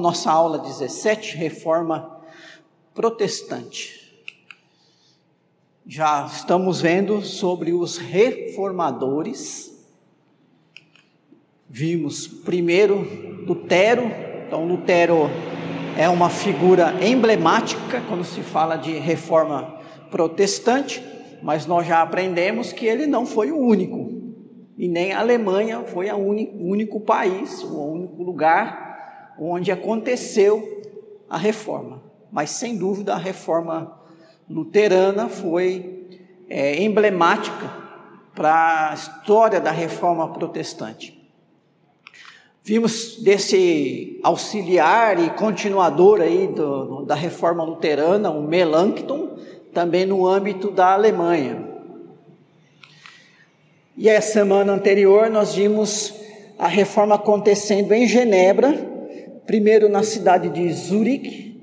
a nossa aula 17, Reforma Protestante. Já estamos vendo sobre os reformadores. Vimos primeiro Lutero, então Lutero é uma figura emblemática quando se fala de reforma protestante, mas nós já aprendemos que ele não foi o único. E nem a Alemanha foi o único país, o único lugar onde aconteceu a reforma. Mas sem dúvida a reforma luterana foi é, emblemática para a história da reforma protestante. Vimos desse auxiliar e continuador aí do, da reforma luterana, o Melanchthon, também no âmbito da Alemanha. E a semana anterior nós vimos a reforma acontecendo em Genebra, primeiro na cidade de Zurique,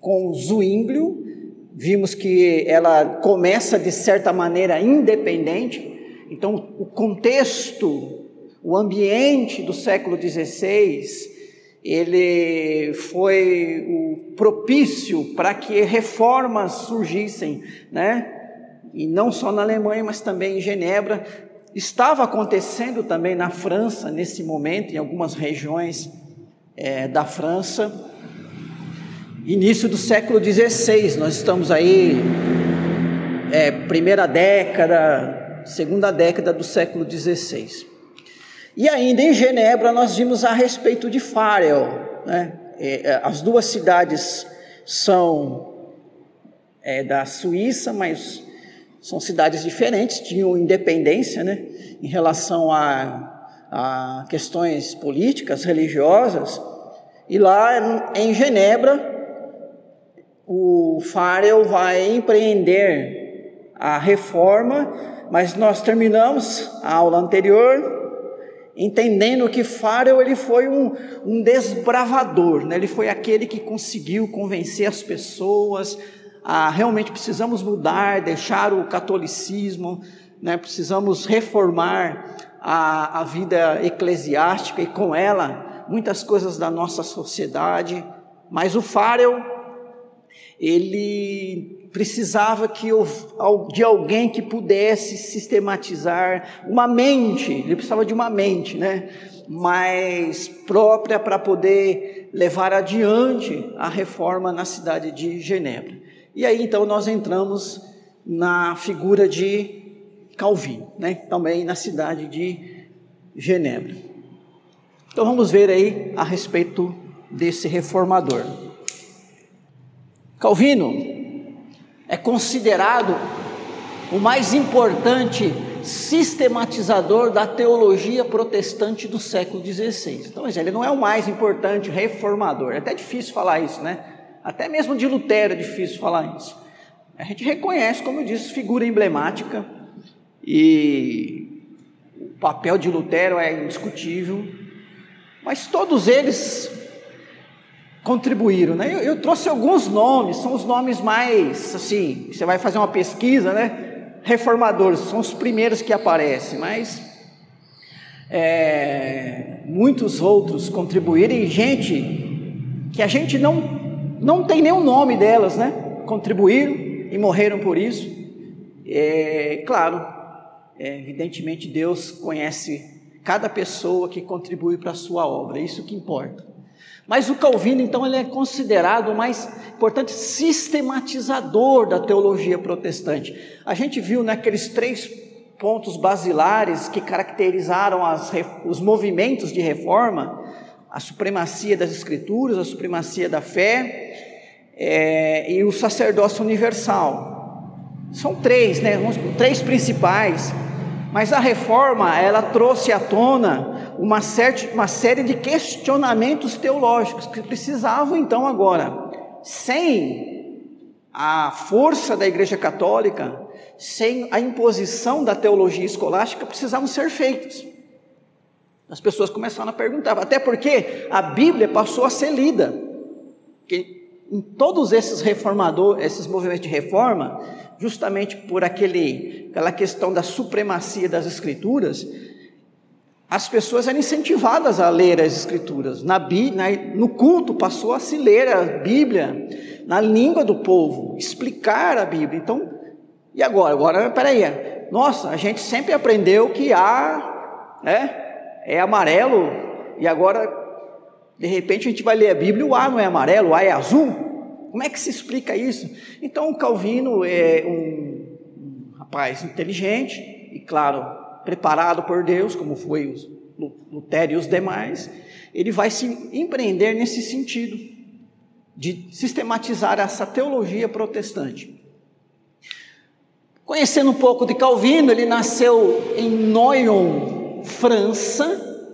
com Zwinglio, vimos que ela começa de certa maneira independente, então o contexto o ambiente do século XVI, ele foi o propício para que reformas surgissem, né? E não só na Alemanha, mas também em Genebra. Estava acontecendo também na França, nesse momento, em algumas regiões é, da França. Início do século XVI, nós estamos aí, é, primeira década, segunda década do século XVI. E ainda em Genebra nós vimos a respeito de Farel. Né? É, as duas cidades são é, da Suíça, mas são cidades diferentes, tinham independência né? em relação a, a questões políticas, religiosas. E lá em Genebra, o Farel vai empreender a reforma, mas nós terminamos a aula anterior entendendo que Farel ele foi um, um desbravador, né? ele foi aquele que conseguiu convencer as pessoas a realmente precisamos mudar, deixar o catolicismo, né? precisamos reformar a, a vida eclesiástica e com ela muitas coisas da nossa sociedade, mas o Farel ele precisava que de alguém que pudesse sistematizar uma mente, ele precisava de uma mente, né? Mais própria para poder levar adiante a reforma na cidade de Genebra. E aí então nós entramos na figura de Calvino, né? Também na cidade de Genebra. Então vamos ver aí a respeito desse reformador. Calvino é considerado o mais importante sistematizador da teologia protestante do século XVI. Então, ele não é o mais importante reformador. É até difícil falar isso, né? Até mesmo de Lutero é difícil falar isso. A gente reconhece, como eu disse, figura emblemática e o papel de Lutero é indiscutível, mas todos eles contribuíram, né? Eu, eu, trouxe alguns nomes, são os nomes mais, assim, você vai fazer uma pesquisa, né? Reformadores, são os primeiros que aparecem, mas é, muitos outros contribuíram e gente que a gente não, não tem nenhum nome delas, né? Contribuíram e morreram por isso. É, claro, é, evidentemente Deus conhece cada pessoa que contribui para a sua obra, é isso que importa. Mas o Calvino, então, ele é considerado o mais importante sistematizador da teologia protestante. A gente viu naqueles três pontos basilares que caracterizaram as, os movimentos de reforma, a supremacia das escrituras, a supremacia da fé é, e o sacerdócio universal. São três, né? Três principais. Mas a reforma, ela trouxe à tona uma, certa, uma série de questionamentos teológicos que precisavam então agora, sem a força da Igreja Católica, sem a imposição da teologia escolástica, precisavam ser feitos. As pessoas começaram a perguntar, até porque a Bíblia passou a ser lida. Que em todos esses reformadores, esses movimentos de reforma, justamente por aquele, aquela questão da supremacia das Escrituras, as pessoas eram incentivadas a ler as Escrituras. Na, na, no culto passou a se ler a Bíblia na língua do povo, explicar a Bíblia. Então, e agora? Agora, peraí, nossa, a gente sempre aprendeu que A né, é amarelo, e agora, de repente, a gente vai ler a Bíblia o A não é amarelo, o A é azul. Como é que se explica isso? Então, o Calvino é um rapaz inteligente, e claro, preparado por Deus, como foi os Lutero e os demais, ele vai se empreender nesse sentido de sistematizar essa teologia protestante. Conhecendo um pouco de Calvino, ele nasceu em Noyon, França,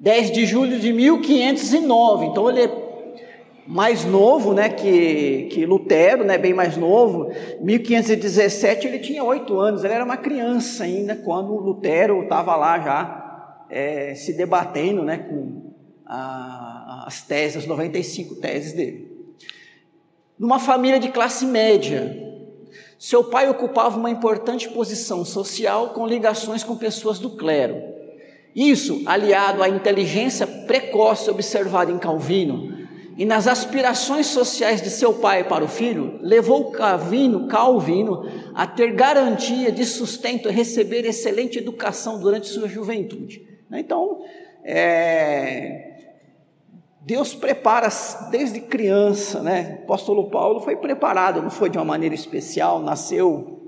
10 de julho de 1509. Então ele é mais novo, né, que, que Lutero, né, bem mais novo. 1517 ele tinha oito anos, ele era uma criança ainda quando Lutero estava lá já é, se debatendo, né, com a, as teses, as 95 teses dele. Numa família de classe média, seu pai ocupava uma importante posição social com ligações com pessoas do clero. Isso, aliado à inteligência precoce observada em Calvino, e nas aspirações sociais de seu pai para o filho, levou Calvino, Calvino a ter garantia de sustento e receber excelente educação durante sua juventude. Então, é, Deus prepara desde criança, né? O apóstolo Paulo foi preparado, não foi de uma maneira especial, nasceu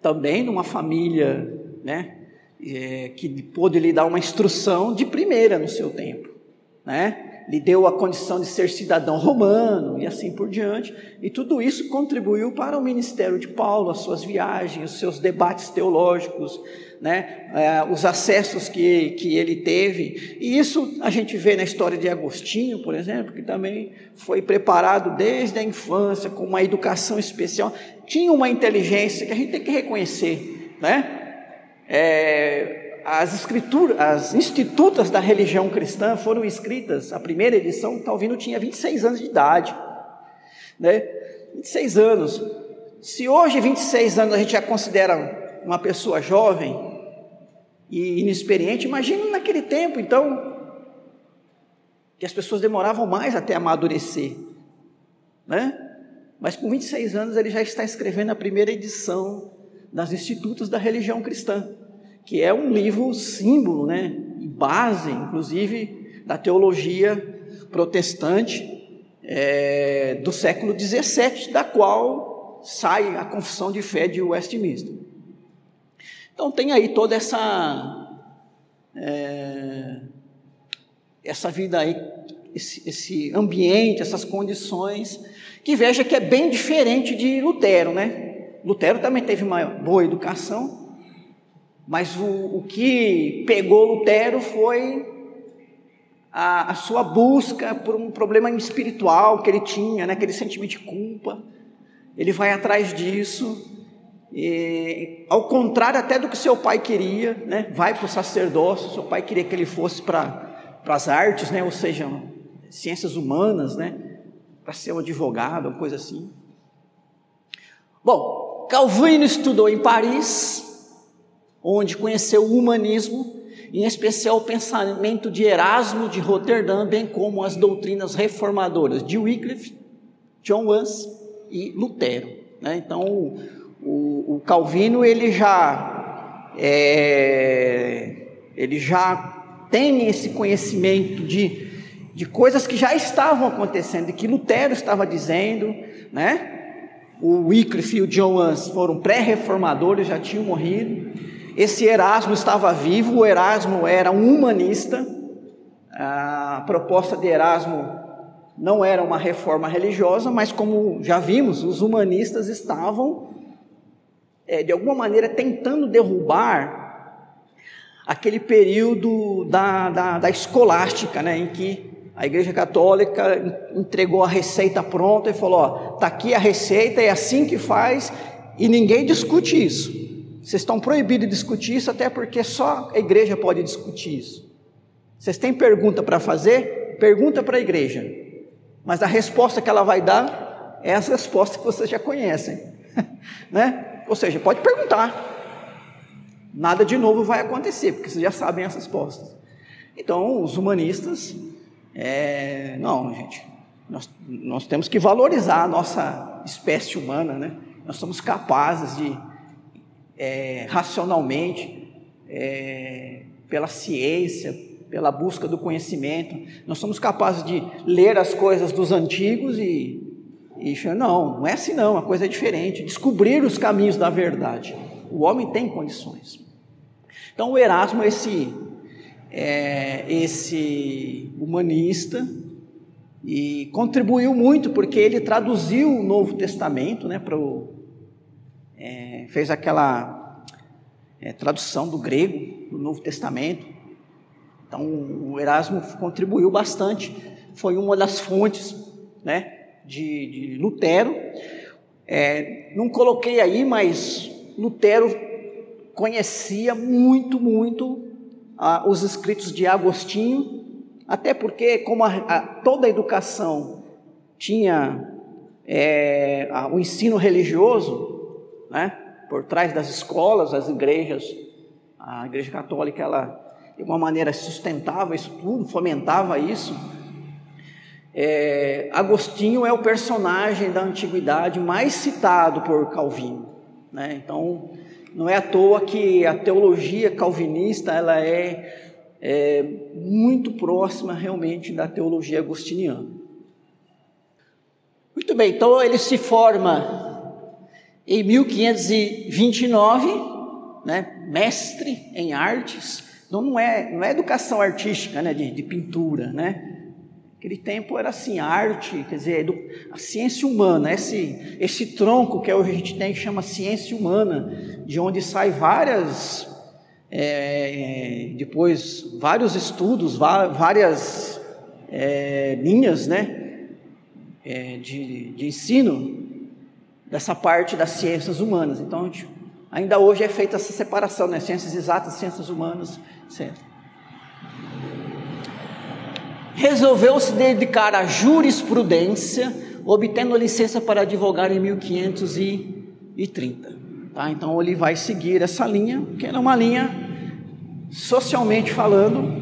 também numa família, né? É, que pôde lhe dar uma instrução de primeira no seu tempo, né? Lhe deu a condição de ser cidadão romano e assim por diante, e tudo isso contribuiu para o ministério de Paulo, as suas viagens, os seus debates teológicos, né, é, os acessos que, que ele teve, e isso a gente vê na história de Agostinho, por exemplo, que também foi preparado desde a infância, com uma educação especial, tinha uma inteligência que a gente tem que reconhecer, né? É, as escrituras, as institutas da religião cristã foram escritas, a primeira edição, Calvino tinha 26 anos de idade, né? 26 anos. Se hoje, 26 anos, a gente já considera uma pessoa jovem e inexperiente, imagina naquele tempo, então, que as pessoas demoravam mais até amadurecer, né? Mas com 26 anos ele já está escrevendo a primeira edição das Institutos da Religião Cristã que é um livro símbolo, né, e base, inclusive, da teologia protestante é, do século XVII, da qual sai a Confissão de Fé de Westminster. Então tem aí toda essa é, essa vida aí, esse, esse ambiente, essas condições, que veja que é bem diferente de Lutero, né? Lutero também teve uma boa educação, mas o, o que pegou Lutero foi a, a, sua busca por um problema espiritual que ele tinha, né, aquele sentimento de culpa. Ele vai atrás disso, e, ao contrário até do que seu pai queria, né, vai para o sacerdócio. Seu pai queria que ele fosse para as artes, né, ou seja, ciências humanas, né, para ser um advogado, uma coisa assim. Bom, Calvino estudou em Paris, onde conheceu o humanismo, em especial o pensamento de Erasmo de Roterdã, bem como as doutrinas reformadoras de Wycliffe, John Huss e Lutero. Né? Então, o, o, o, Calvino ele já é, ele já tem esse conhecimento de, de coisas que já estavam acontecendo, que Lutero estava dizendo, né? O Wycliffe e o John Huss foram pré-reformadores, já tinham morrido. Esse Erasmo estava vivo, o Erasmo era um humanista. A proposta de Erasmo não era uma reforma religiosa, mas como já vimos, os humanistas estavam, é, de alguma maneira, tentando derrubar aquele período da, da, da escolástica, né, em que a Igreja Católica entregou a receita pronta e falou: ó, tá aqui a receita, é assim que faz, e ninguém discute isso. Vocês estão proibidos de discutir isso, até porque só a igreja pode discutir isso. Vocês têm pergunta para fazer? Pergunta para a igreja. Mas a resposta que ela vai dar é as respostas que vocês já conhecem. né? Ou seja, pode perguntar. nada de novo vai acontecer, porque vocês já sabem as respostas. Então, os humanistas, é, não, gente, nós, nós temos que valorizar a nossa espécie humana, né? Nós somos capazes de, é, racionalmente, é, pela ciência, pela busca do conhecimento, nós somos capazes de ler as coisas dos antigos e, e não, não é assim não, a coisa é diferente. Descobrir os caminhos da verdade. O homem tem condições. Então o Erasmo, esse, é, esse humanista, e contribuiu muito porque ele traduziu o Novo Testamento, né, para o, é, fez aquela é, tradução do grego do Novo Testamento. Então o Erasmo contribuiu bastante, foi uma das fontes, né, de, de Lutero. É, não coloquei aí, mas Lutero conhecia muito, muito ah, os escritos de Agostinho até porque, como a, a, toda a educação tinha é, a, o ensino religioso, né, por trás das escolas, as igrejas, a Igreja Católica, ela de uma maneira sustentava isso tudo, fomentava isso. É, Agostinho é o personagem da antiguidade mais citado por Calvino, né? Então, não é à toa que a teologia calvinista ela é é, muito próxima realmente da teologia agostiniana. Muito bem, então ele se forma em 1529, né, mestre em artes. Então não é, não é educação artística, né, de, de pintura, né? Aquele tempo era assim, arte, quer dizer, a ciência humana, esse, esse tronco que hoje a gente tem que chama ciência humana, de onde sai várias é, depois vários estudos, várias é, linhas né, é, de, de, ensino dessa parte das ciências humanas. Então, gente, ainda hoje é feita essa separação, né, ciências exatas, ciências humanas, certo? Resolveu se dedicar à jurisprudência, obtendo licença para advogar em 1530. Tá? Então ele vai seguir essa linha, que é uma linha, socialmente falando,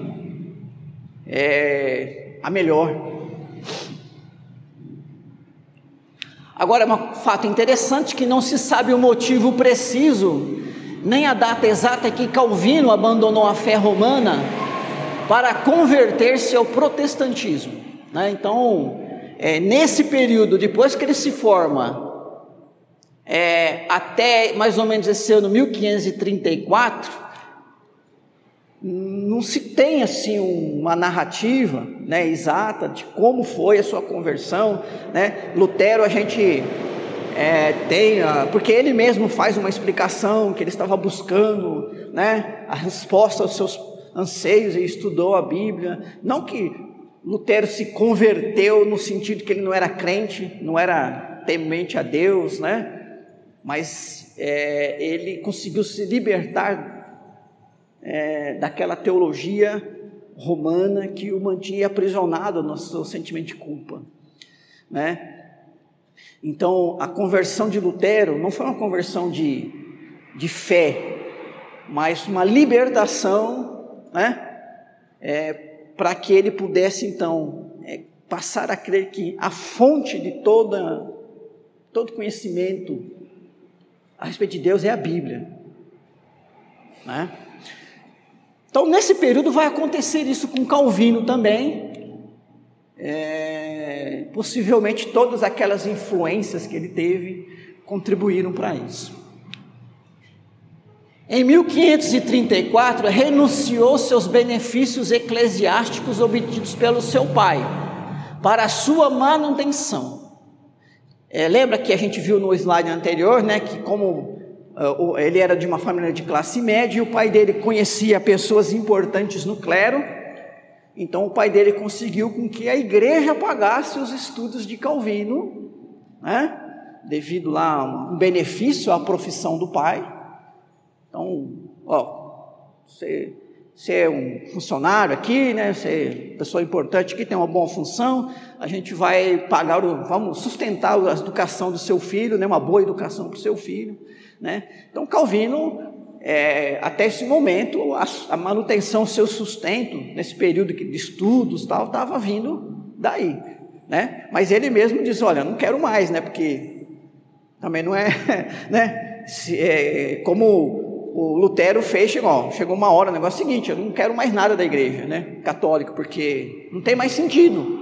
é a melhor. Agora, é um fato interessante que não se sabe o motivo preciso, nem a data exata que Calvino abandonou a fé romana para converter-se ao protestantismo. Né? Então, é, nesse período, depois que ele se forma é, até mais ou menos esse ano 1534, não se tem assim uma narrativa né, exata de como foi a sua conversão. Né? Lutero a gente é, tem, porque ele mesmo faz uma explicação que ele estava buscando né, a resposta aos seus anseios e estudou a Bíblia. Não que Lutero se converteu no sentido que ele não era crente, não era temente a Deus, né? mas é, ele conseguiu se libertar é, daquela teologia romana que o mantinha aprisionado no seu sentimento de culpa, né? Então, a conversão de Lutero não foi uma conversão de, de fé, mas uma libertação, né? É, para que ele pudesse, então, é, passar a crer que a fonte de toda, todo conhecimento a respeito de Deus é a Bíblia. Né? Então, nesse período vai acontecer isso com Calvino também. É, possivelmente todas aquelas influências que ele teve contribuíram para isso. Em 1534, renunciou seus benefícios eclesiásticos obtidos pelo seu pai para a sua manutenção. É, lembra que a gente viu no slide anterior, né, que como ele era de uma família de classe média e o pai dele conhecia pessoas importantes no clero, então o pai dele conseguiu com que a igreja pagasse os estudos de Calvino, né, devido lá a um benefício à profissão do pai. Então, ó, você você é um funcionário aqui, né? Você é pessoa importante aqui, tem uma boa função, a gente vai pagar, vamos sustentar a educação do seu filho, né? Uma boa educação para o seu filho, né? Então Calvino é, até esse momento, a, a, manutenção, seu sustento, nesse período de estudos tal, estava vindo daí. Né? Mas ele mesmo diz: Olha, não quero mais, né? porque também não é. Né? Se, é como o Lutero fez, chegou, chegou uma hora, o negócio é o seguinte: eu não quero mais nada da igreja né? católica, porque não tem mais sentido.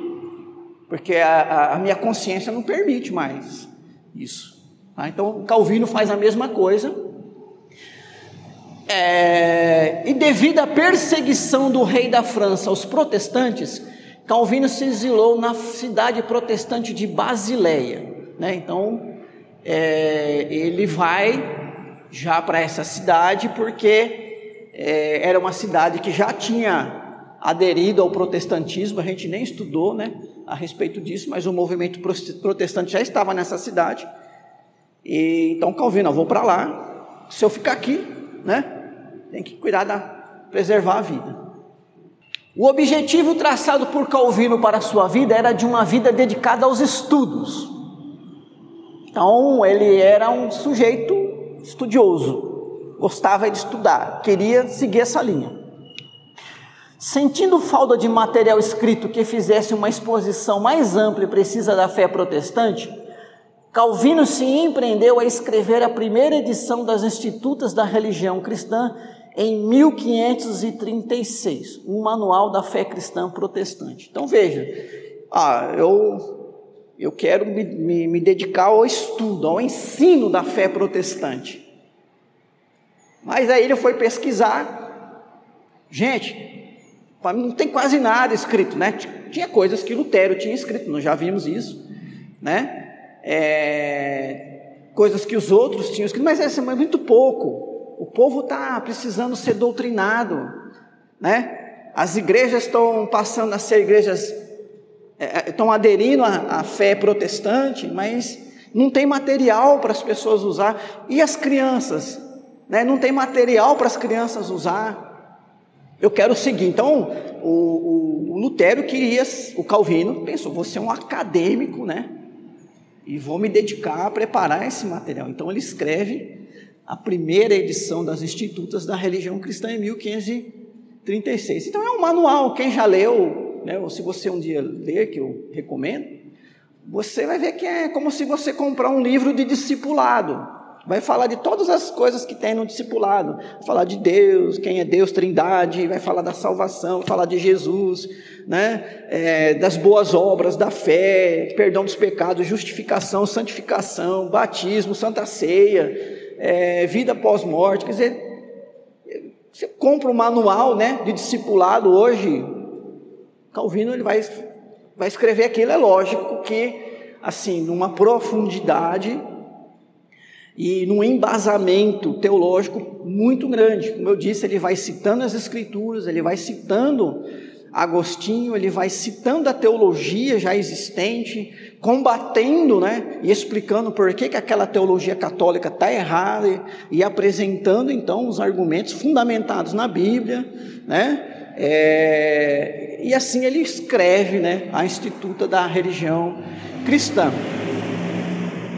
Porque a, a, a minha consciência não permite mais isso. Tá? Então, Calvino faz a mesma coisa é, e devido à perseguição do rei da França aos protestantes, Calvino se exilou na cidade protestante de Basileia. Né? Então, é, ele vai já para essa cidade porque é, era uma cidade que já tinha aderido ao protestantismo, a gente nem estudou né, a respeito disso, mas o movimento protestante já estava nessa cidade. E, então, Calvino, eu vou para lá, se eu ficar aqui, né? tem que cuidar da preservar a vida. O objetivo traçado por Calvino para a sua vida era de uma vida dedicada aos estudos. Então, ele era um sujeito estudioso, gostava de estudar, queria seguir essa linha. Sentindo falta de material escrito que fizesse uma exposição mais ampla e precisa da fé protestante, Calvino se empreendeu a escrever a primeira edição das Institutas da Religião Cristã em 1536, um manual da fé cristã protestante. Então veja, ah, eu, eu quero me, me, me dedicar ao estudo, ao ensino da fé protestante. Mas aí ele foi pesquisar, gente, não tem quase nada escrito, né? Tinha coisas que Lutero tinha escrito, nós já vimos isso, né? É, coisas que os outros tinham escrito, mas é muito pouco. O povo está precisando ser doutrinado, né? As igrejas estão passando a ser igrejas, é, é, estão aderindo à, à fé protestante, mas não tem material para as pessoas usar. E as crianças, né? Não tem material para as crianças usar. Eu quero seguir. Então, o, o, o Lutero queria, o Calvino pensou, você é um acadêmico, né? E vou me dedicar a preparar esse material. Então ele escreve a primeira edição das Institutas da Religião Cristã em 1536. Então é um manual, quem já leu, né, ou se você um dia ler, que eu recomendo, você vai ver que é como se você comprar um livro de discipulado. Vai falar de todas as coisas que tem no discipulado. Vai falar de Deus, quem é Deus, Trindade, vai falar da salvação, vai falar de Jesus, né? É, das boas obras, da fé, perdão dos pecados, justificação, santificação, batismo, santa ceia, é, vida pós-morte, quer dizer, você compra um manual né, de discipulado hoje, Calvino ele vai, vai escrever aquilo, é lógico que, assim, numa profundidade e num embasamento teológico muito grande. Como eu disse, ele vai citando as escrituras, ele vai citando Agostinho, ele vai citando a teologia já existente, combatendo, né, e explicando por que, que aquela teologia católica está errada e, apresentando então os argumentos fundamentados na Bíblia, né, é, e assim ele escreve, né, a Instituta da Religião Cristã.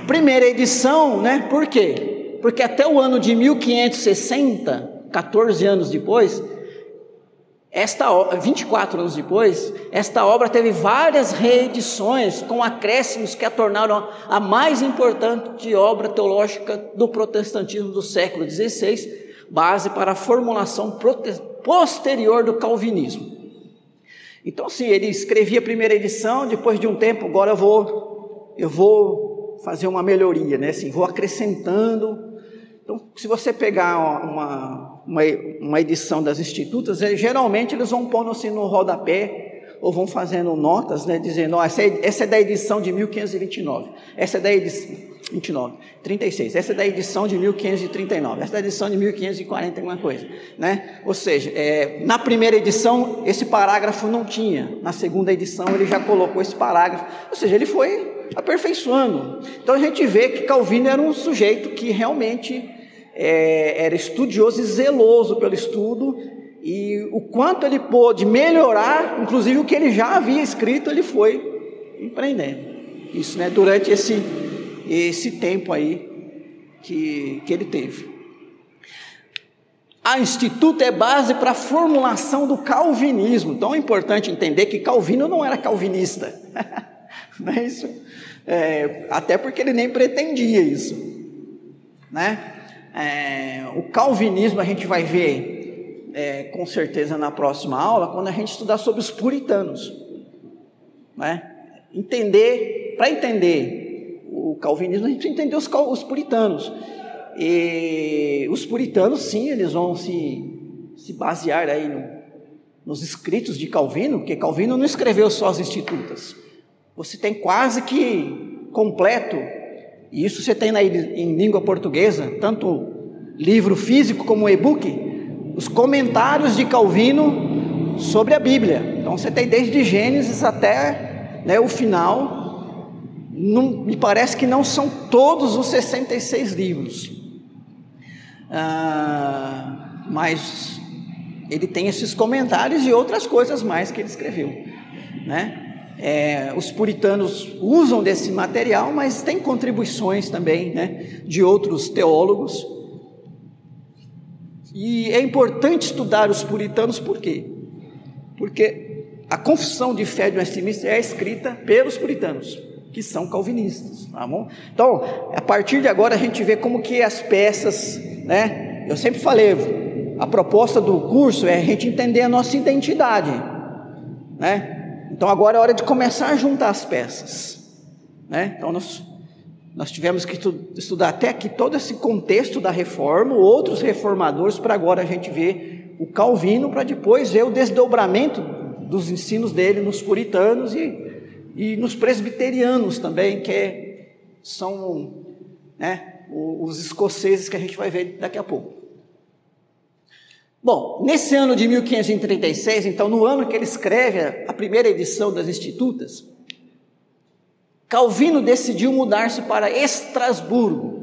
Primeira edição, né, por quê? Porque até o ano de 1560, 14 anos depois, esta 24 anos depois, esta obra teve várias reedições com acréscimos que a tornaram a mais importante obra teológica do protestantismo do século XVI, base para a formulação posterior do calvinismo. Então, assim, ele escrevia a primeira edição, depois de um tempo, agora eu vou, eu vou fazer uma melhoria, né? Assim, vou acrescentando então, se você pegar uma, uma, uma edição das institutas, geralmente eles vão pondo assim no rodapé, ou vão fazendo notas, né, dizendo, oh, essa, é, essa é da edição de 1529, essa é da edição, 29, 36, essa é da edição de 1539, essa é da edição de 1540, alguma coisa, né? Ou seja, é, na primeira edição esse parágrafo não tinha, na segunda edição ele já colocou esse parágrafo, ou seja, ele foi aperfeiçoando. Então a gente vê que Calvino era um sujeito que realmente é, era estudioso e zeloso pelo estudo, e o quanto ele pôde melhorar, inclusive o que ele já havia escrito, ele foi empreendendo. Isso, né, durante esse, esse tempo aí que, que ele teve. A Instituto é base para a formulação do calvinismo. Então é importante entender que Calvino não era calvinista. não é isso? É, até porque ele nem pretendia isso. Né? É, o calvinismo a gente vai ver é, com certeza na próxima aula, quando a gente estudar sobre os puritanos. Né? Entender, para entender o calvinismo, a gente entender os, os puritanos. E os puritanos, sim, eles vão se, se basear aí no, nos escritos de Calvino, porque Calvino não escreveu só as institutas. Você tem quase que completo, e isso você tem na, em língua portuguesa, tanto livro físico como e-book, os comentários de Calvino sobre a Bíblia. Então você tem desde Gênesis até né, o final. Não, me parece que não são todos os 66 livros. Ah, mas ele tem esses comentários e outras coisas mais que ele escreveu, né? É, os puritanos usam desse material, mas tem contribuições também, né, de outros teólogos. E é importante estudar os puritanos por quê? Porque a confissão de fé de Westminster é escrita pelos puritanos que são calvinistas, tá bom? Então, a partir de agora a gente vê como que as peças, né? Eu sempre falei, a proposta do curso é a gente entender a nossa identidade, né? Então agora é hora de começar a juntar as peças, né? Então nós nós tivemos que estudar até aqui todo esse contexto da reforma, outros reformadores, para agora a gente ver o Calvino, para depois ver o desdobramento dos ensinos dele nos puritanos e e nos presbiterianos também, que é, são né, os escoceses que a gente vai ver daqui a pouco. Bom, nesse ano de 1536, então no ano que ele escreve a primeira edição das Institutas, Calvino decidiu mudar-se para Estrasburgo,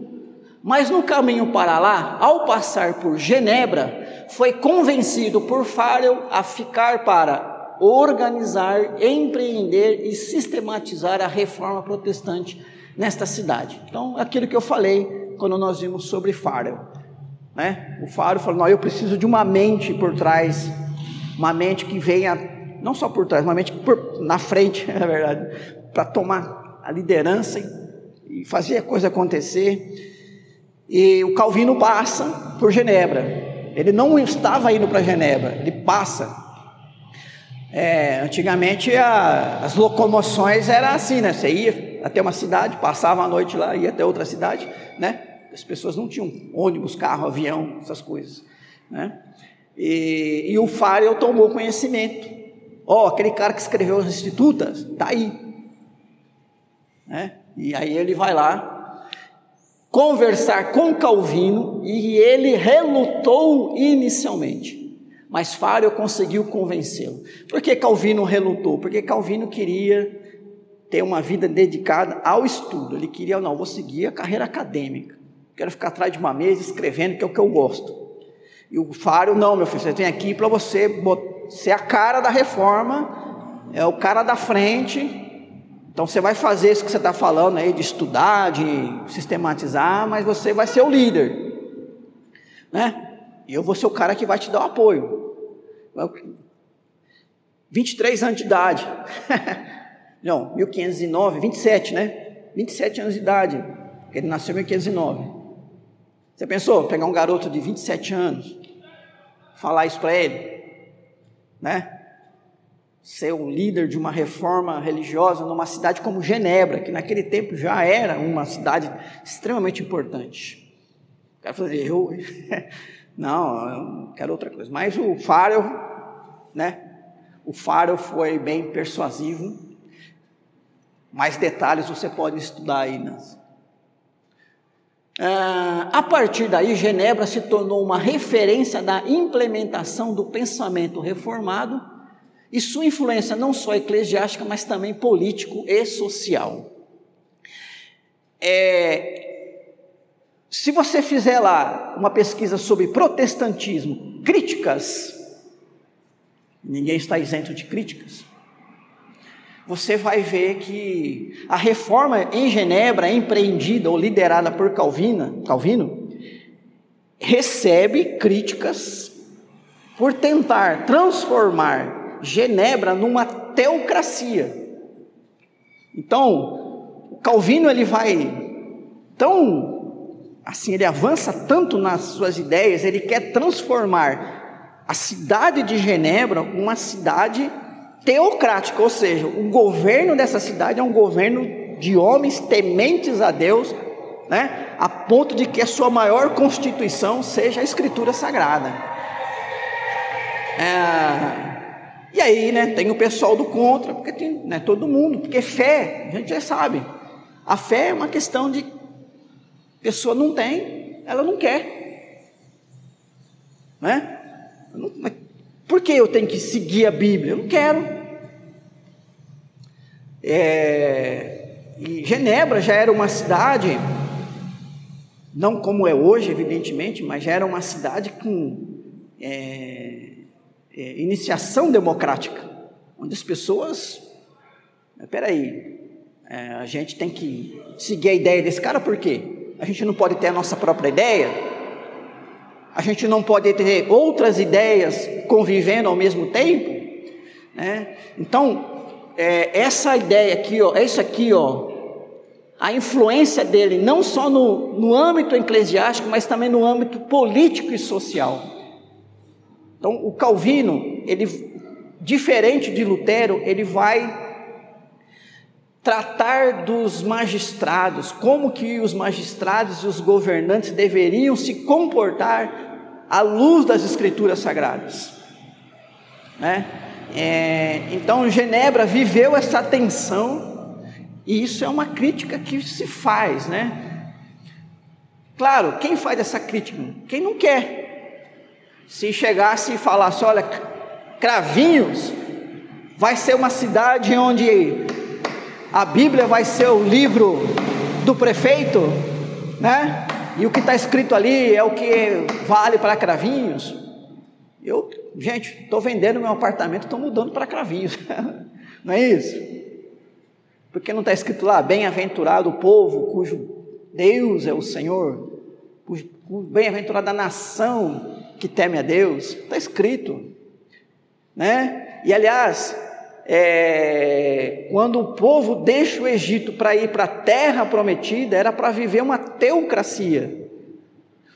mas no caminho para lá, ao passar por Genebra, foi convencido por Farel a ficar para organizar, empreender e sistematizar a reforma protestante nesta cidade. Então, aquilo que eu falei quando nós vimos sobre Farel. Né? O Farel falou: não, eu preciso de uma mente por trás, uma mente que venha, não só por trás, uma mente por, na frente, é verdade, para tomar a liderança e fazer a coisa acontecer. E o Calvino passa por Genebra. Ele não estava indo para Genebra, ele passa é, antigamente a, as locomoções era assim, né? Você ia até uma cidade, passava a noite lá, ia até outra cidade, né? As pessoas não tinham ônibus, carro, avião, essas coisas, né? E, e o Farel tomou conhecimento. Ó, oh, aquele cara que escreveu as institutas, tá aí. Né? E aí ele vai lá conversar com Calvino e ele relutou inicialmente. Mas Fário conseguiu convencê-lo. Por que Calvino relutou? Porque Calvino queria ter uma vida dedicada ao estudo. Ele queria, não, vou seguir a carreira acadêmica. Quero ficar atrás de uma mesa escrevendo, que é o que eu gosto. E o Fário, não, meu filho, você vem aqui para você ser a cara da reforma, é o cara da frente. Então você vai fazer isso que você está falando aí, de estudar, de sistematizar, mas você vai ser o líder. Né? E eu vou ser o cara que vai te dar o apoio. 23 anos de idade. Não, 1509, 27, né? 27 anos de idade. Ele nasceu em 1509. Você pensou pegar um garoto de 27 anos, falar isso para ele, né? Ser o líder de uma reforma religiosa numa cidade como Genebra, que naquele tempo já era uma cidade extremamente importante. O cara falou, eu Não, eu quero outra coisa. Mas o Farel, né? O Farel foi bem persuasivo. Mais detalhes você pode estudar aí. Né? Ah, a partir daí, Genebra se tornou uma referência da implementação do pensamento reformado e sua influência não só eclesiástica, mas também político e social. É, se você fizer lá uma pesquisa sobre protestantismo, críticas, ninguém está isento de críticas. Você vai ver que a reforma em Genebra, empreendida ou liderada por Calvino, Calvino recebe críticas por tentar transformar Genebra numa teocracia. Então, Calvino ele vai tão assim, ele avança tanto nas suas ideias, ele quer transformar a cidade de Genebra uma cidade teocrática, ou seja, o governo dessa cidade é um governo de homens tementes a Deus, né? A ponto de que a sua maior constituição seja a Escritura Sagrada. É, e aí, né, tem o pessoal do contra, porque tem né, todo mundo, porque fé, a gente já sabe. A fé é uma questão de pessoa não tem, ela não quer. Né? Por que eu tenho que seguir a Bíblia? Eu não quero. É, Genebra já era uma cidade, não como é hoje, evidentemente, mas já era uma cidade com é, é, iniciação democrática, onde as pessoas. Espera aí, é, a gente tem que seguir a ideia desse cara, por quê? A gente não pode ter a nossa própria ideia? A gente não pode ter outras ideias convivendo ao mesmo tempo? Né? Então, é, essa ideia aqui, ó, isso aqui, ó, a influência dele não só no, no âmbito eclesiástico, mas também no âmbito político e social. Então, o Calvino, ele, diferente de Lutero, ele vai tratar dos magistrados, como que os magistrados e os governantes deveriam se comportar à luz das escrituras sagradas. Né? É, então, Genebra viveu essa tensão, e isso é uma crítica que se faz, né? Claro, quem faz essa crítica? Quem não quer. Se chegasse e falasse: olha, Cravinhos vai ser uma cidade onde a Bíblia vai ser o livro do prefeito, né? E o que está escrito ali é o que vale para Cravinhos. Eu, gente, estou vendendo meu apartamento, estou mudando para Cravinhos, não é isso? Porque não está escrito lá, bem-aventurado o povo cujo Deus é o Senhor, bem-aventurada a nação que teme a Deus, está escrito, né? E aliás, é, quando o povo deixa o Egito para ir para a terra prometida, era para viver uma teocracia.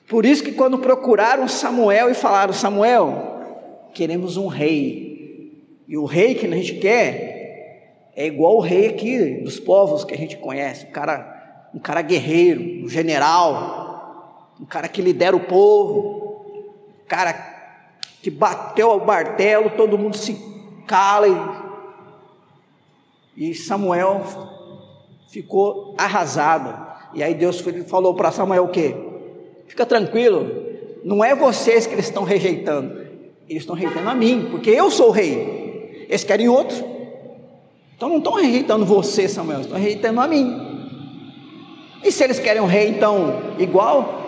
Por isso que quando procuraram Samuel e falaram, Samuel, queremos um rei. E o rei que a gente quer é igual o rei aqui dos povos que a gente conhece, um cara, um cara guerreiro, um general, um cara que lidera o povo, cara que bateu o martelo, todo mundo se cala e, e Samuel ficou arrasado. E aí Deus falou para Samuel o quê? Fica tranquilo, não é vocês que eles estão rejeitando, eles estão rejeitando a mim, porque eu sou o rei. Eles querem outro. Então não estão rejeitando você, Samuel, estão rejeitando a mim. E se eles querem um rei então igual,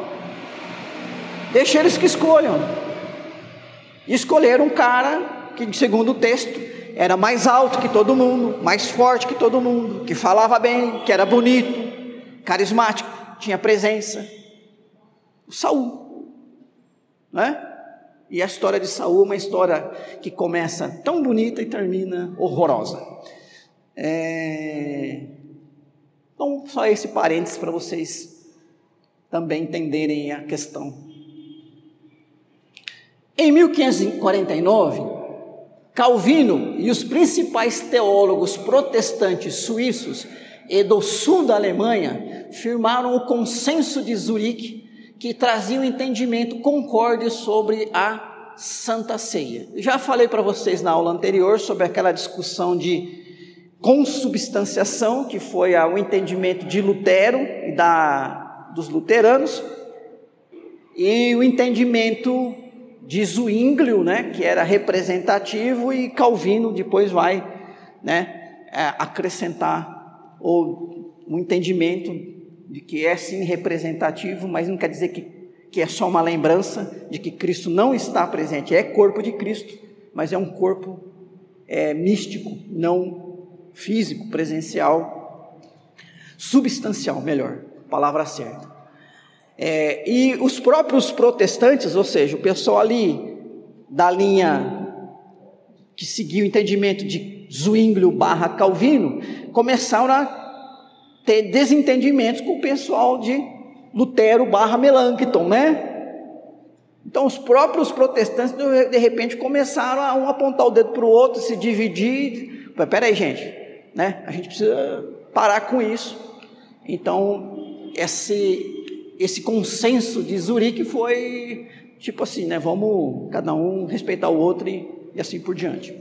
Deixa eles que escolham. E escolheram um cara que, segundo o texto, era mais alto que todo mundo, mais forte que todo mundo, que falava bem, que era bonito, carismático, tinha presença. O Saul, né? E a história de Saul é uma história que começa tão bonita e termina horrorosa. É... Então, só esse parênteses para vocês também entenderem a questão. Em 1549, Calvino e os principais teólogos protestantes suíços e do sul da Alemanha firmaram o Consenso de Zurique, que trazia um entendimento concorde sobre a Santa Ceia. Já falei para vocês na aula anterior sobre aquela discussão de consubstanciação, que foi o entendimento de Lutero e da, dos luteranos, e o entendimento de Zwinglio, né, que era representativo, e Calvino depois vai né, é, acrescentar o, entendimento de que é sim representativo, mas não quer dizer que, que é só uma lembrança de que Cristo não está presente. É corpo de Cristo, mas é um corpo é, místico, não físico, presencial, substancial, melhor, palavra certa. É, e os próprios protestantes, ou seja, o pessoal ali da linha que seguiu o entendimento de Zwinglio barra Calvino, começaram a ter desentendimentos com o pessoal de Lutero barra Melanchthon, né? Então os próprios protestantes de repente começaram a um apontar o dedo para o outro, se dividir. Peraí, gente, né? A gente precisa parar com isso. Então esse esse consenso de Zurique foi tipo assim, né? Vamos cada um respeitar o outro e, e assim por diante.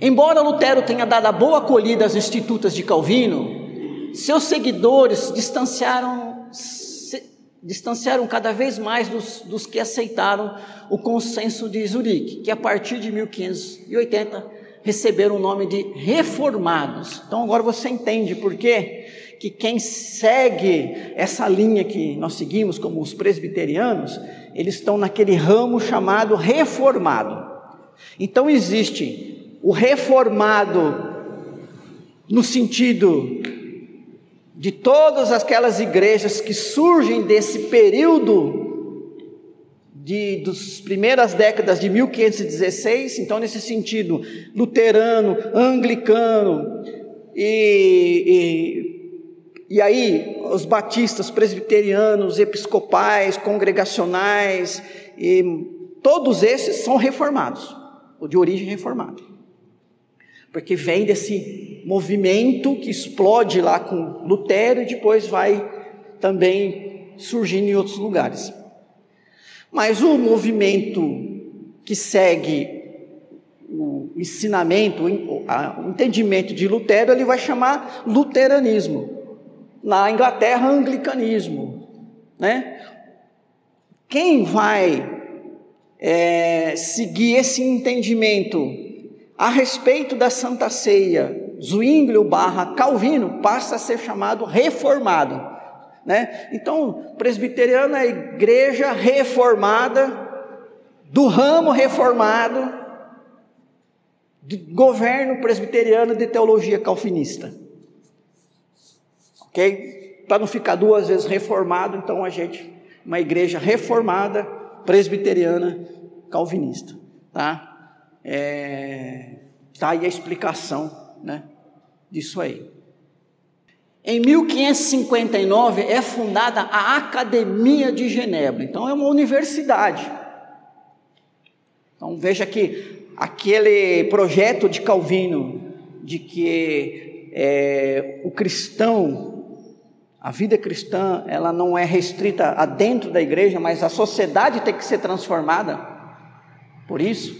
Embora Lutero tenha dado a boa acolhida às institutas de Calvino, seus seguidores distanciaram, se, distanciaram cada vez mais dos, dos que aceitaram o consenso de Zurique, que a partir de 1580 receberam o nome de reformados. Então agora você entende por quê? Que quem segue essa linha que nós seguimos, como os presbiterianos, eles estão naquele ramo chamado reformado. Então existe o reformado, no sentido de todas aquelas igrejas que surgem desse período de, das primeiras décadas de 1516, então nesse sentido, luterano, anglicano, e, e, e aí os batistas, presbiterianos, episcopais, congregacionais, todos esses são reformados, ou de origem reformada porque vem desse movimento que explode lá com Lutero e depois vai também surgindo em outros lugares. Mas o movimento que segue o ensinamento, o entendimento de Lutero, ele vai chamar luteranismo. Na Inglaterra, anglicanismo. Né? Quem vai é, seguir esse entendimento a respeito da Santa Ceia, Zwinglio barra Calvino passa a ser chamado reformado. Né? Então, presbiteriano é a igreja reformada, do ramo reformado, de governo presbiteriano de teologia calvinista. Ok? Para não ficar duas vezes reformado, então a gente, uma igreja reformada, presbiteriana, calvinista. Tá? é, tá aí a explicação né, disso aí. Em 1559 é fundada a Academia de Genebra, então é uma universidade. Então veja que aquele projeto de Calvino de que é, o cristão, a vida cristã, ela não é restrita a dentro da igreja, mas a sociedade tem que ser transformada. Por isso,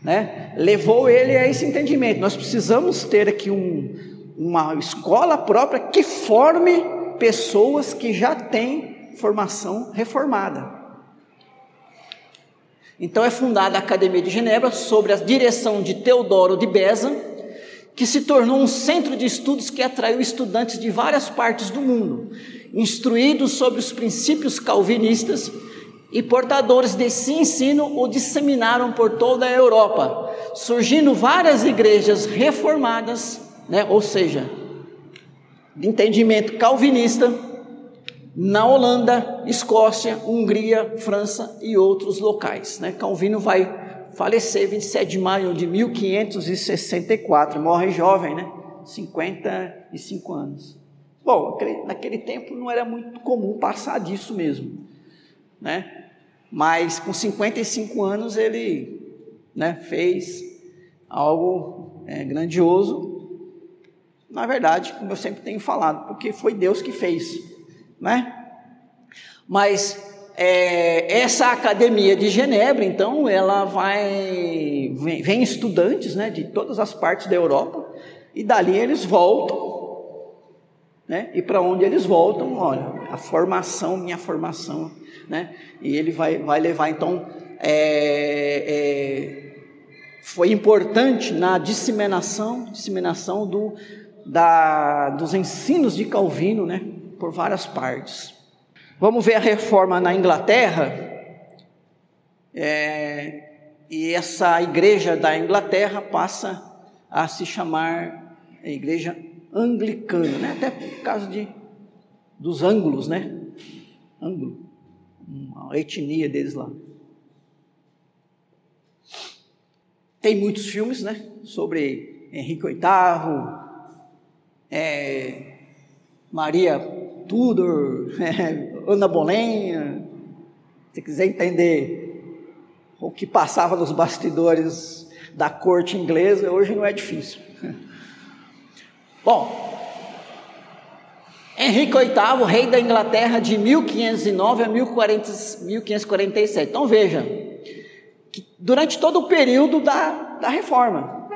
né, levou ele a esse entendimento. Nós precisamos ter aqui um, uma escola própria que forme pessoas que já têm formação reformada. Então é fundada a Academia de Genebra sob a direção de Teodoro de Beza, que se tornou um centro de estudos que atraiu estudantes de várias partes do mundo, instruídos sobre os princípios calvinistas e portadores desse ensino o disseminaram por toda a Europa, surgindo várias igrejas reformadas, né, ou seja, de entendimento calvinista, na Holanda, Escócia, Hungria, França e outros locais. Né? Calvino vai falecer 27 de maio de 1564, morre jovem, né? 55 anos. Bom, naquele tempo não era muito comum passar disso mesmo, né? mas com 55 anos ele né, fez algo é, grandioso. Na verdade, como eu sempre tenho falado, porque foi Deus que fez, né? Mas é, essa academia de Genebra, então, ela vai vem, vem estudantes, né, de todas as partes da Europa e dali eles voltam, né? E para onde eles voltam, olha, a formação, minha formação né? E ele vai, vai levar, então, é, é, foi importante na disseminação, disseminação do, da, dos ensinos de Calvino, né? Por várias partes. Vamos ver a reforma na Inglaterra. É, e essa igreja da Inglaterra passa a se chamar igreja anglicana, né? até por causa de, dos ângulos, né? ângulo, uma etnia deles lá. Tem muitos filmes, né, sobre Henrique VIII, é, Maria Tudor, é, Ana Boleyn. Se quiser entender o que passava nos bastidores da corte inglesa, hoje não é difícil. Bom, Henrique VIII, rei da Inglaterra de 1509 a 1547. Então veja, durante todo o período da, da reforma,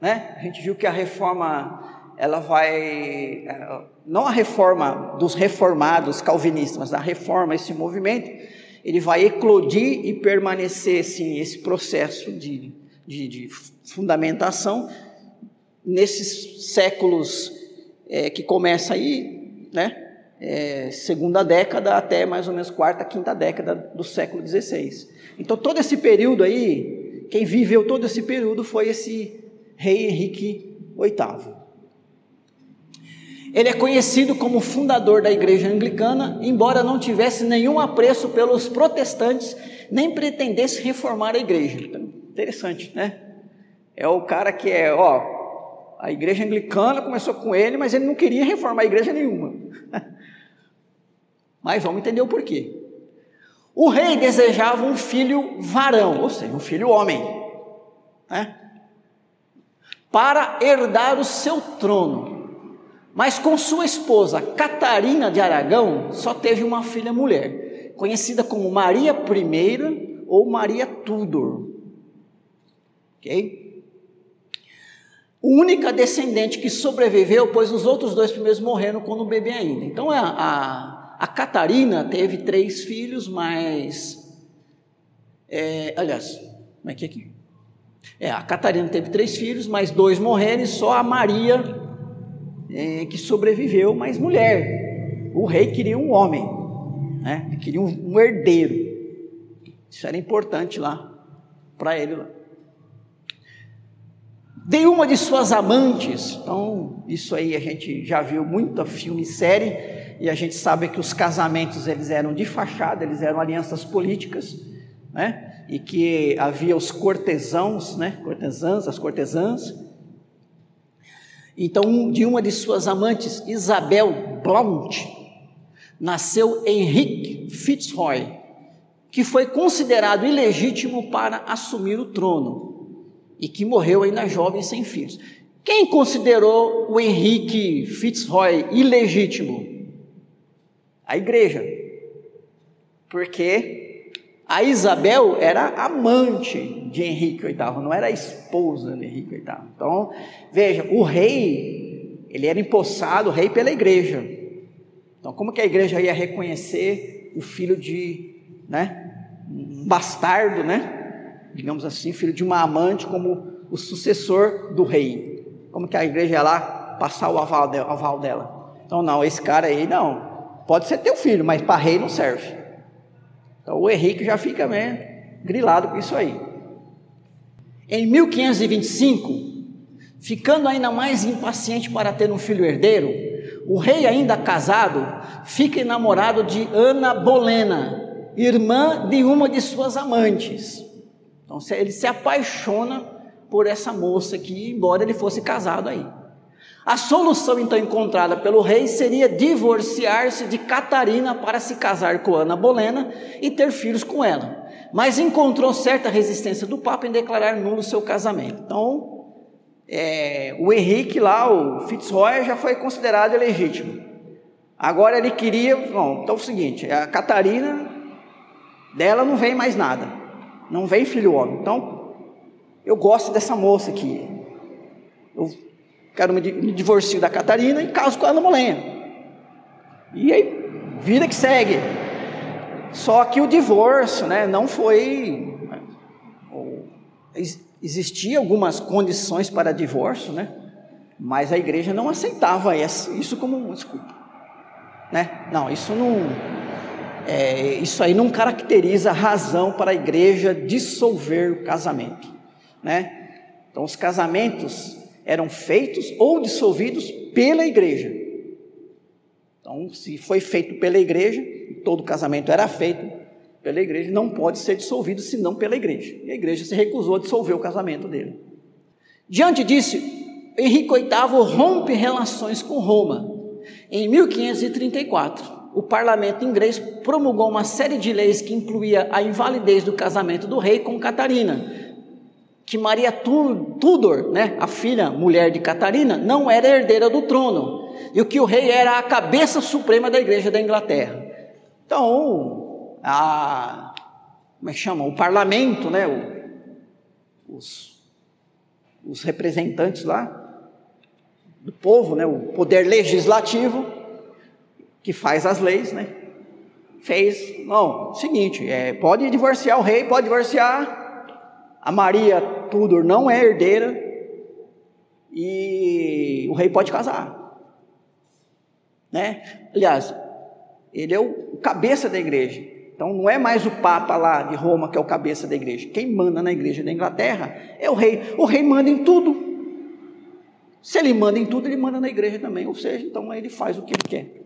né? a gente viu que a reforma ela vai, é, não a reforma dos reformados calvinistas, mas a reforma, esse movimento, ele vai eclodir e permanecer, assim, esse processo de, de, de fundamentação nesses séculos é, que começa aí, né? É, segunda década até mais ou menos quarta, quinta década do século XVI. Então todo esse período aí, quem viveu todo esse período foi esse rei Henrique VIII. Ele é conhecido como fundador da igreja anglicana, embora não tivesse nenhum apreço pelos protestantes, nem pretendesse reformar a igreja. Então, interessante, né? É o cara que é, ó, a igreja anglicana começou com ele, mas ele não queria reformar a igreja nenhuma. mas vamos entender o porquê. O rei desejava um filho varão, ou seja, um filho homem, né? Para herdar o seu trono. Mas com sua esposa Catarina de Aragão, só teve uma filha mulher, conhecida como Maria I ou Maria Tudor. Ok? Única descendente que sobreviveu, pois os outros dois primeiros morreram quando bebê ainda. Então a, a, a Catarina teve três filhos, mas. É, aliás, como é que é aqui? É, a Catarina teve três filhos, mas dois morreram e só a Maria é, que sobreviveu, mas mulher. O rei queria um homem, né? queria um, um herdeiro. Isso era importante lá para ele. Lá. De uma de suas amantes, então isso aí a gente já viu muito filme e série, e a gente sabe que os casamentos eles eram de fachada, eles eram alianças políticas, né? E que havia os cortesãos, né? Cortesãs, as cortesãs, então, de uma de suas amantes, Isabel Blount, nasceu Henrique Fitzroy, que foi considerado ilegítimo para assumir o trono e que morreu ainda jovem sem filhos. Quem considerou o Henrique Fitzroy ilegítimo? A igreja. Porque a Isabel era amante de Henrique VIII, não era esposa de Henrique VIII. Então, veja, o rei, ele era empossado, rei pela igreja. Então, como que a igreja ia reconhecer o filho de, né, um bastardo, né, digamos assim, filho de uma amante como o sucessor do rei? Como que a igreja ia lá passar o aval dela? Então, não, esse cara aí não. Pode ser teu filho, mas para rei não serve. Então o Henrique já fica né, grilado com isso aí. Em 1525, ficando ainda mais impaciente para ter um filho herdeiro, o rei, ainda casado, fica enamorado de Ana Bolena, irmã de uma de suas amantes. Então ele se apaixona por essa moça que, embora ele fosse casado aí. A solução então encontrada pelo rei seria divorciar-se de Catarina para se casar com Ana Bolena e ter filhos com ela. Mas encontrou certa resistência do Papa em declarar nulo seu casamento. Então, é, o Henrique lá, o Fitzroy, já foi considerado ilegítimo. Agora ele queria, bom, então é o seguinte, a Catarina, dela não vem mais nada, não vem filho homem. Então, eu gosto dessa moça aqui. Eu quero me, me divorcio da Catarina e caso com a Ana Molenha. E aí, vida que segue. Só que o divórcio, né, não foi. Existia algumas condições para divórcio, né? Mas a igreja não aceitava isso como desculpa, né? Não, isso não. É, isso aí não caracteriza razão para a igreja dissolver o casamento, né? Então, os casamentos eram feitos ou dissolvidos pela igreja. Então, se foi feito pela igreja, todo casamento era feito pela igreja, não pode ser dissolvido senão pela igreja. E a igreja se recusou a dissolver o casamento dele. Diante disso, Henrique VIII rompe relações com Roma. Em 1534, o parlamento inglês promulgou uma série de leis que incluía a invalidez do casamento do rei com Catarina, que Maria Tudor, né, a filha mulher de Catarina, não era herdeira do trono, e o que o rei era a cabeça suprema da igreja da Inglaterra. Então, a, como é que chama? O parlamento, né, o, os, os representantes lá do povo, né, o poder legislativo, que faz as leis, né? Fez, não, seguinte, é, pode divorciar o rei, pode divorciar. A Maria Tudor não é herdeira e o rei pode casar, né? Aliás, ele é o cabeça da igreja. Então não é mais o Papa lá de Roma que é o cabeça da igreja. Quem manda na igreja da Inglaterra é o rei. O rei manda em tudo. Se ele manda em tudo, ele manda na igreja também. Ou seja, então ele faz o que ele quer.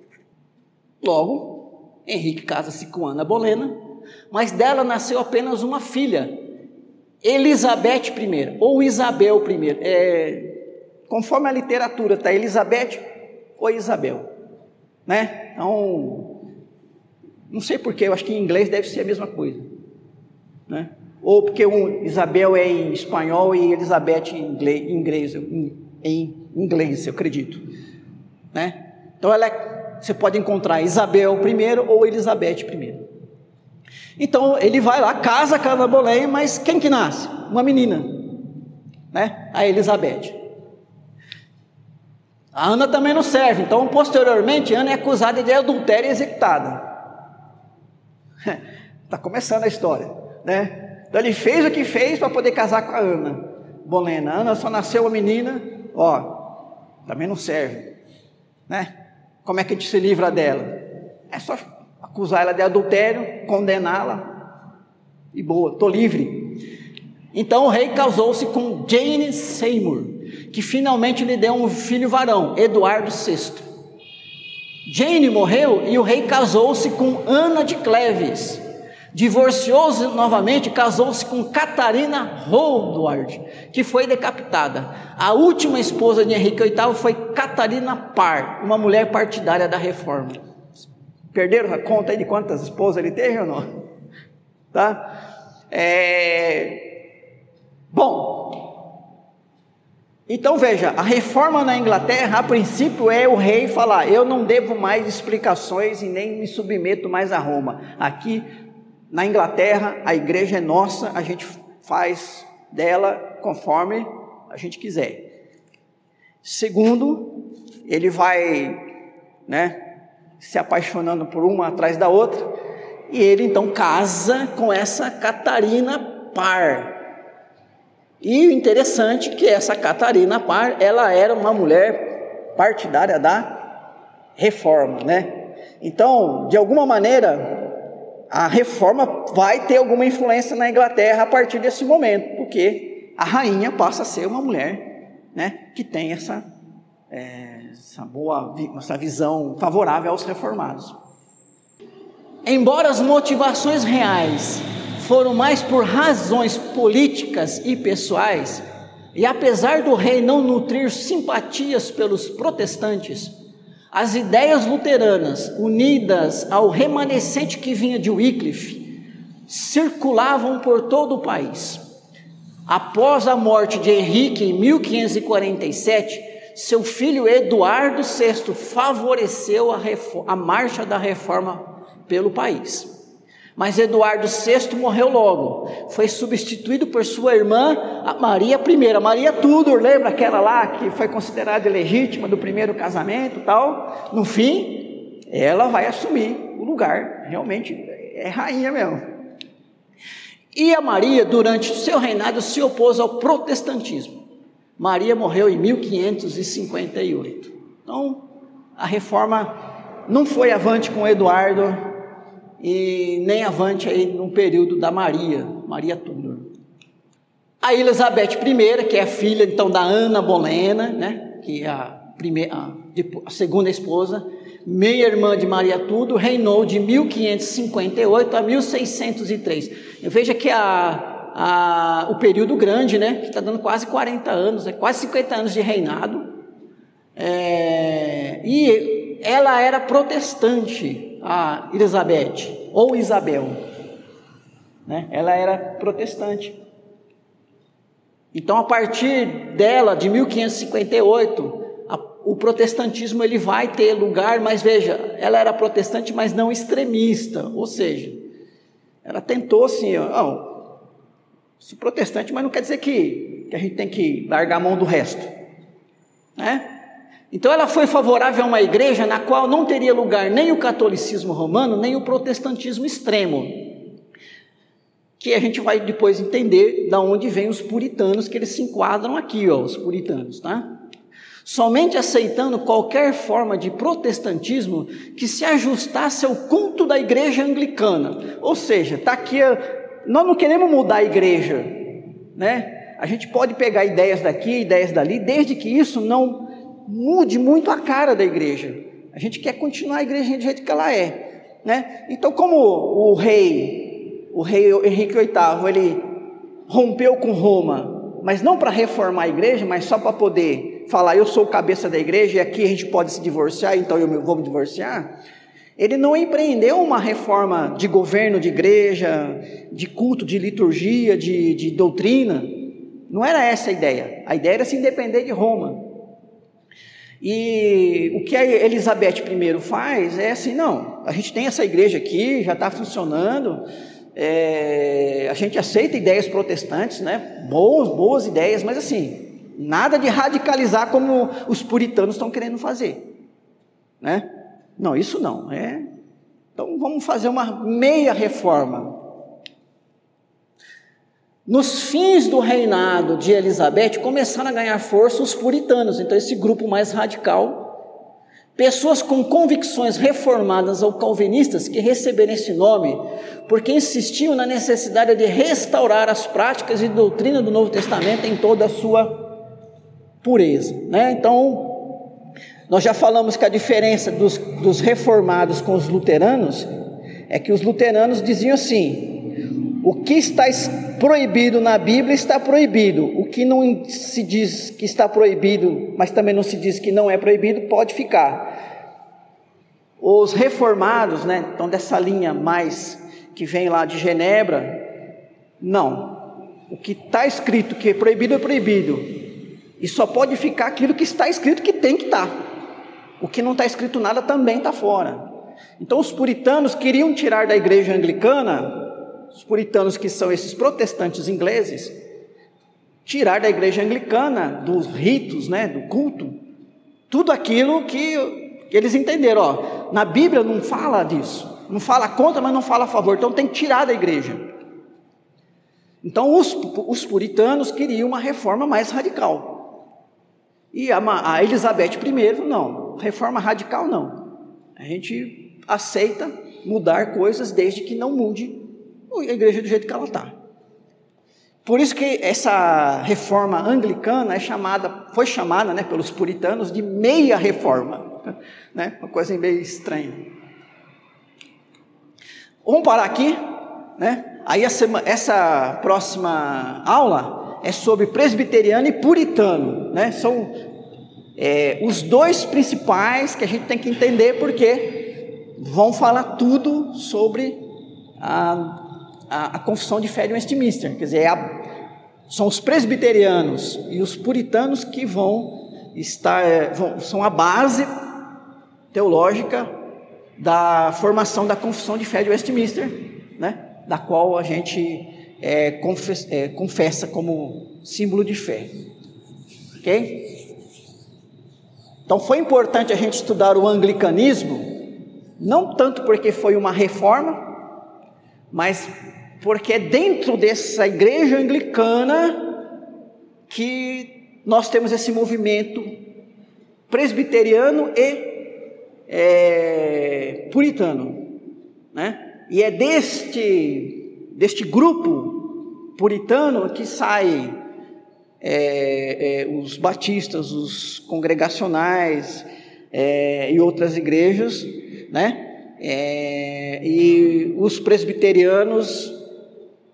Logo, Henrique casa-se com Ana Bolena, mas dela nasceu apenas uma filha, Elizabeth I, ou Isabel I. É, conforme a literatura está Elizabeth ou Isabel. Né? Então, não sei porquê, eu acho que em inglês deve ser a mesma coisa. Né? Ou porque um, Isabel é em espanhol e Elizabeth em inglês, em inglês, em inglês eu acredito. Né? Então ela é você pode encontrar Isabel I ou Elizabeth I. Então ele vai lá, casa com Ana Bolém, mas quem que nasce? Uma menina, né? A Elizabeth. A Ana também não serve, então posteriormente Ana é acusada de adultério e executada. Está começando a história, né? Então ele fez o que fez para poder casar com a Ana Bolena. Ana só nasceu uma menina, ó, também não serve, né? Como é que a gente se livra dela? É só acusar ela de adultério, condená-la e boa, estou livre. Então o rei casou-se com Jane Seymour, que finalmente lhe deu um filho varão, Eduardo VI. Jane morreu e o rei casou-se com Ana de Cleves. Divorciou-se novamente, casou-se com Catarina Howard, que foi decapitada. A última esposa de Henrique VIII foi Catarina Parr, uma mulher partidária da reforma. Perderam a conta aí de quantas esposas ele teve ou não? Tá? É... Bom, então veja, a reforma na Inglaterra, a princípio, é o rei falar: eu não devo mais explicações e nem me submeto mais a Roma. Aqui na Inglaterra, a igreja é nossa, a gente faz dela conforme a gente quiser. Segundo, ele vai, né, se apaixonando por uma atrás da outra, e ele então casa com essa Catarina Par. E o interessante é que essa Catarina Par, ela era uma mulher partidária da reforma, né? Então, de alguma maneira, a reforma vai ter alguma influência na Inglaterra a partir desse momento, porque a rainha passa a ser uma mulher né, que tem essa, é, essa boa essa visão favorável aos reformados. Embora as motivações reais foram mais por razões políticas e pessoais, e apesar do rei não nutrir simpatias pelos protestantes, as ideias luteranas, unidas ao remanescente que vinha de Wycliffe, circulavam por todo o país. Após a morte de Henrique em 1547, seu filho Eduardo VI favoreceu a, a marcha da reforma pelo país. Mas Eduardo VI morreu logo. Foi substituído por sua irmã Maria I. Maria Tudor, lembra aquela lá que foi considerada ilegítima do primeiro casamento tal? No fim, ela vai assumir o lugar. Realmente é rainha mesmo. E a Maria, durante seu reinado, se opôs ao protestantismo. Maria morreu em 1558. Então, a reforma não foi avante com Eduardo e nem avante aí no período da Maria, Maria Tudor. A Elizabeth I, que é filha então da Ana Bolena, né, que é a, primeira, a, a segunda esposa, meia irmã de Maria Tudo, reinou de 1558 a 1603. Veja que a, a, o período grande, né, que está dando quase 40 anos, é quase 50 anos de reinado. É, e ela era protestante, a Elizabeth, ou Isabel. Né? Ela era protestante. Então, a partir dela, de 1558, a, o protestantismo ele vai ter lugar, mas veja, ela era protestante, mas não extremista, ou seja, ela tentou assim, ó, se protestante, mas não quer dizer que, que a gente tem que largar a mão do resto, né? Então ela foi favorável a uma igreja na qual não teria lugar nem o catolicismo romano, nem o protestantismo extremo que a gente vai depois entender da onde vêm os puritanos, que eles se enquadram aqui, ó, os puritanos, tá? Somente aceitando qualquer forma de protestantismo que se ajustasse ao culto da igreja anglicana. Ou seja, tá aqui, nós não queremos mudar a igreja, né? A gente pode pegar ideias daqui, ideias dali, desde que isso não mude muito a cara da igreja. A gente quer continuar a igreja do jeito que ela é, né? Então, como o rei o rei Henrique VIII, ele rompeu com Roma, mas não para reformar a igreja, mas só para poder falar, eu sou o cabeça da igreja e aqui a gente pode se divorciar, então eu vou me divorciar. Ele não empreendeu uma reforma de governo de igreja, de culto, de liturgia, de, de doutrina. Não era essa a ideia. A ideia era se independer de Roma. E o que a Elizabeth I faz é assim: não, a gente tem essa igreja aqui, já está funcionando, é, a gente aceita ideias protestantes, né? Boas, boas ideias, mas assim, nada de radicalizar como os puritanos estão querendo fazer, né? Não, isso não. É. Então vamos fazer uma meia reforma. Nos fins do reinado de Elizabeth começaram a ganhar força os puritanos, então esse grupo mais radical Pessoas com convicções reformadas ou calvinistas que receberam esse nome porque insistiam na necessidade de restaurar as práticas e doutrina do Novo Testamento em toda a sua pureza. Né? Então, nós já falamos que a diferença dos, dos reformados com os luteranos é que os luteranos diziam assim: o que está proibido na Bíblia está proibido, o que não se diz que está proibido, mas também não se diz que não é proibido, pode ficar. Os reformados, né, então dessa linha mais que vem lá de Genebra, não. O que está escrito que é proibido é proibido. E só pode ficar aquilo que está escrito que tem que estar. O que não está escrito nada também está fora. Então os puritanos queriam tirar da igreja anglicana os puritanos, que são esses protestantes ingleses, tirar da igreja anglicana, dos ritos, né, do culto, tudo aquilo que, que eles entenderam. Ó, na Bíblia não fala disso, não fala contra, mas não fala a favor, então tem que tirar da igreja. Então os, os puritanos queriam uma reforma mais radical. E a, a Elizabeth I, não, reforma radical não. A gente aceita mudar coisas desde que não mude a igreja do jeito que ela está. Por isso que essa reforma anglicana é chamada, foi chamada né, pelos puritanos de meia reforma. Né? Uma coisa meio estranha. Vamos parar aqui. Né? Aí essa, essa próxima aula é sobre presbiteriano e puritano. Né? São é, os dois principais que a gente tem que entender porque vão falar tudo sobre a a, a confissão de fé de Westminster, quer dizer, é a, são os presbiterianos e os puritanos que vão estar, é, vão, são a base teológica da formação da confissão de fé de Westminster, né? da qual a gente é, confessa, é, confessa como símbolo de fé. Ok? Então foi importante a gente estudar o anglicanismo, não tanto porque foi uma reforma, mas porque é dentro dessa igreja anglicana que nós temos esse movimento presbiteriano e é, puritano, né? E é deste deste grupo puritano que sai é, é, os batistas, os congregacionais, é, e outras igrejas, né? É, e os presbiterianos,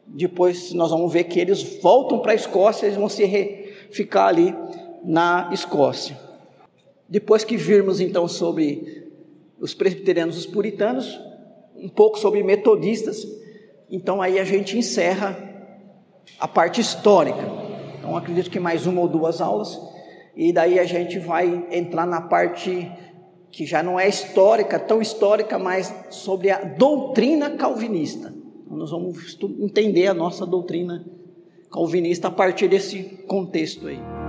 depois nós vamos ver que eles voltam para a Escócia, eles vão se re, ficar ali na Escócia. Depois que virmos então sobre os presbiterianos os puritanos, um pouco sobre metodistas, então aí a gente encerra a parte histórica. Então acredito que mais uma ou duas aulas, e daí a gente vai entrar na parte que já não é histórica, tão histórica, mas sobre a doutrina calvinista. Então, nós vamos entender a nossa doutrina calvinista a partir desse contexto aí.